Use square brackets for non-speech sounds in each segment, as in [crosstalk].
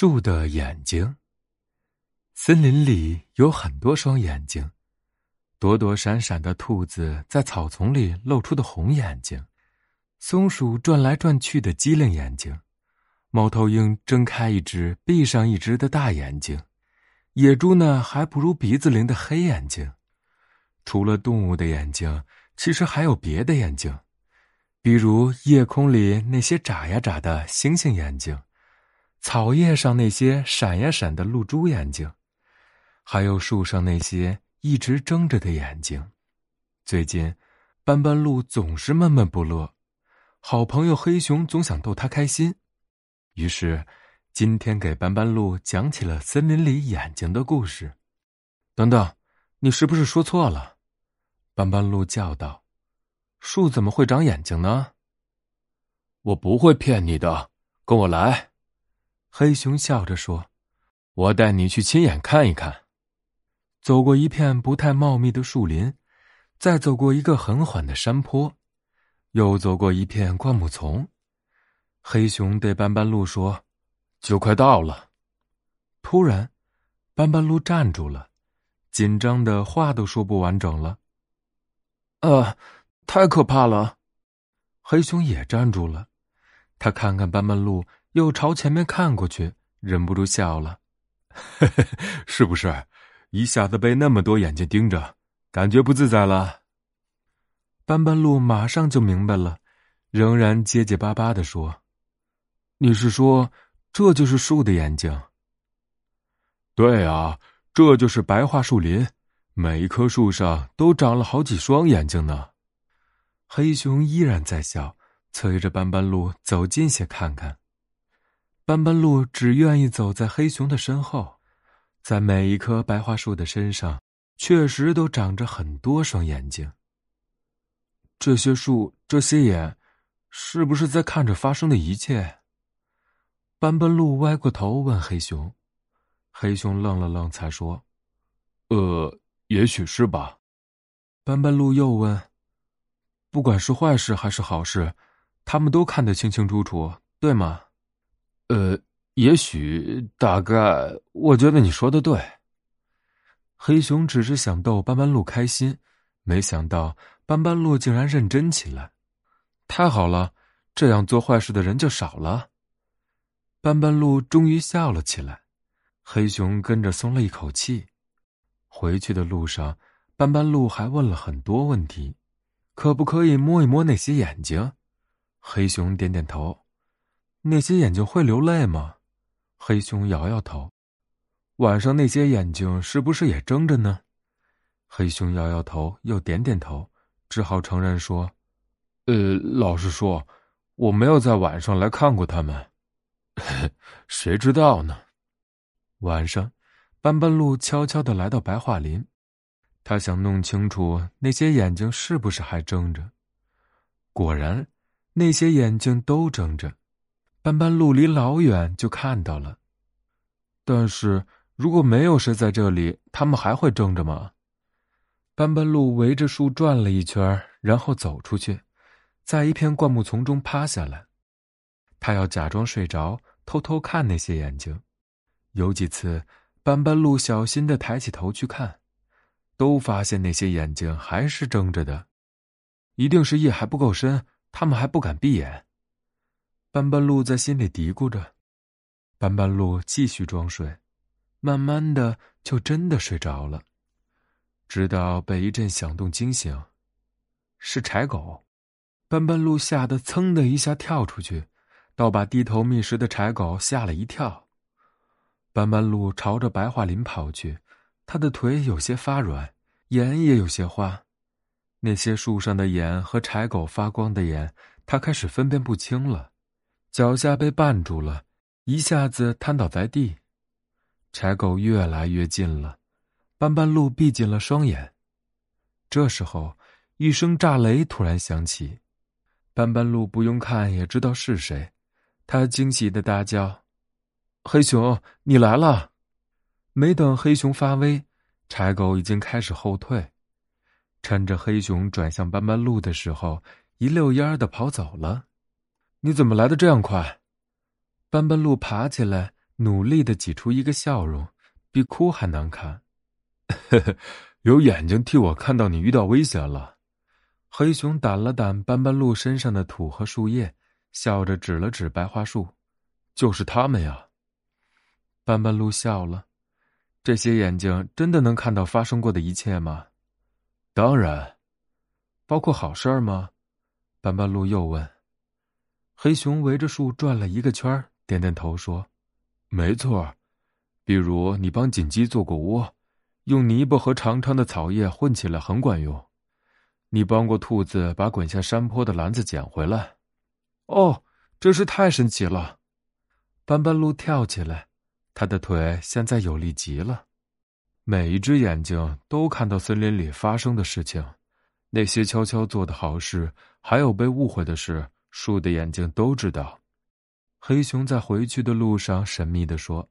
树的眼睛。森林里有很多双眼睛，躲躲闪闪的兔子在草丛里露出的红眼睛，松鼠转来转去的机灵眼睛，猫头鹰睁开一只闭上一只的大眼睛，野猪呢还不如鼻子灵的黑眼睛。除了动物的眼睛，其实还有别的眼睛，比如夜空里那些眨呀眨的星星眼睛。草叶上那些闪呀闪的露珠眼睛，还有树上那些一直睁着的眼睛。最近，斑斑鹿总是闷闷不乐，好朋友黑熊总想逗它开心，于是，今天给斑斑鹿讲起了森林里眼睛的故事。等等，你是不是说错了？斑斑鹿叫道：“树怎么会长眼睛呢？”我不会骗你的，跟我来。黑熊笑着说：“我带你去亲眼看一看。”走过一片不太茂密的树林，再走过一个很缓的山坡，又走过一片灌木丛。黑熊对斑斑鹿说：“就快到了。”突然，斑斑鹿站住了，紧张的话都说不完整了。“啊，太可怕了！”黑熊也站住了，他看看斑斑鹿。又朝前面看过去，忍不住笑了，[laughs] 是不是？一下子被那么多眼睛盯着，感觉不自在了。斑斑鹿马上就明白了，仍然结结巴巴的说：“你是说，这就是树的眼睛？”“对啊，这就是白桦树林，每一棵树上都长了好几双眼睛呢。”黑熊依然在笑，催着斑斑鹿走近些看看。斑斑鹿只愿意走在黑熊的身后，在每一棵白桦树的身上，确实都长着很多双眼睛。这些树，这些眼，是不是在看着发生的一切？斑斑鹿歪过头问黑熊，黑熊愣了愣，才说：“呃，也许是吧。”斑斑鹿又问：“不管是坏事还是好事，他们都看得清清楚楚，对吗？”呃，也许，大概，我觉得你说的对。黑熊只是想逗斑斑鹿开心，没想到斑斑鹿竟然认真起来。太好了，这样做坏事的人就少了。斑斑鹿终于笑了起来，黑熊跟着松了一口气。回去的路上，斑斑鹿还问了很多问题：可不可以摸一摸那些眼睛？黑熊点点头。那些眼睛会流泪吗？黑熊摇摇头。晚上那些眼睛是不是也睁着呢？黑熊摇摇头，又点点头，只好承认说：“呃，老实说，我没有在晚上来看过他们。[laughs] 谁知道呢？”晚上，斑斑鹿悄悄的来到白桦林，他想弄清楚那些眼睛是不是还睁着。果然，那些眼睛都睁着。斑斑鹿离老远就看到了，但是如果没有谁在这里，他们还会睁着吗？斑斑鹿围着树转了一圈，然后走出去，在一片灌木丛中趴下来。他要假装睡着，偷偷看那些眼睛。有几次，斑斑鹿小心的抬起头去看，都发现那些眼睛还是睁着的。一定是夜还不够深，他们还不敢闭眼。斑斑鹿在心里嘀咕着，斑斑鹿继续装睡，慢慢的就真的睡着了，直到被一阵响动惊醒，是柴狗。斑斑鹿吓得噌的一下跳出去，倒把低头觅食的柴狗吓了一跳。斑斑鹿朝着白桦林跑去，他的腿有些发软，眼也有些花，那些树上的眼和柴狗发光的眼，他开始分辨不清了。脚下被绊住了，一下子瘫倒在地。柴狗越来越近了，斑斑鹿闭紧了双眼。这时候，一声炸雷突然响起，斑斑鹿不用看也知道是谁，他惊喜的大叫：“黑熊，你来了！”没等黑熊发威，柴狗已经开始后退，趁着黑熊转向斑斑鹿的时候，一溜烟的跑走了。你怎么来的这样快？斑斑鹿爬起来，努力的挤出一个笑容，比哭还难看。呵 [laughs] 呵有眼睛替我看到你遇到危险了。黑熊掸了掸斑斑鹿身上的土和树叶，笑着指了指白桦树：“就是他们呀。”斑斑鹿笑了：“这些眼睛真的能看到发生过的一切吗？”“当然。”“包括好事儿吗？”斑斑鹿又问。黑熊围着树转了一个圈，点点头说：“没错，比如你帮锦鸡做过窝，用泥巴和长长的草叶混起来很管用。你帮过兔子把滚下山坡的篮子捡回来。哦，真是太神奇了！”斑斑鹿跳起来，他的腿现在有力极了。每一只眼睛都看到森林里发生的事情，那些悄悄做的好事，还有被误会的事。树的眼睛都知道。黑熊在回去的路上神秘的说：“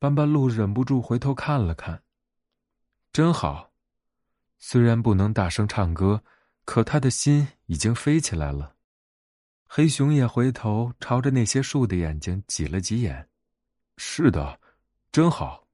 斑斑鹿忍不住回头看了看，真好。虽然不能大声唱歌，可他的心已经飞起来了。”黑熊也回头朝着那些树的眼睛挤了挤眼：“是的，真好。”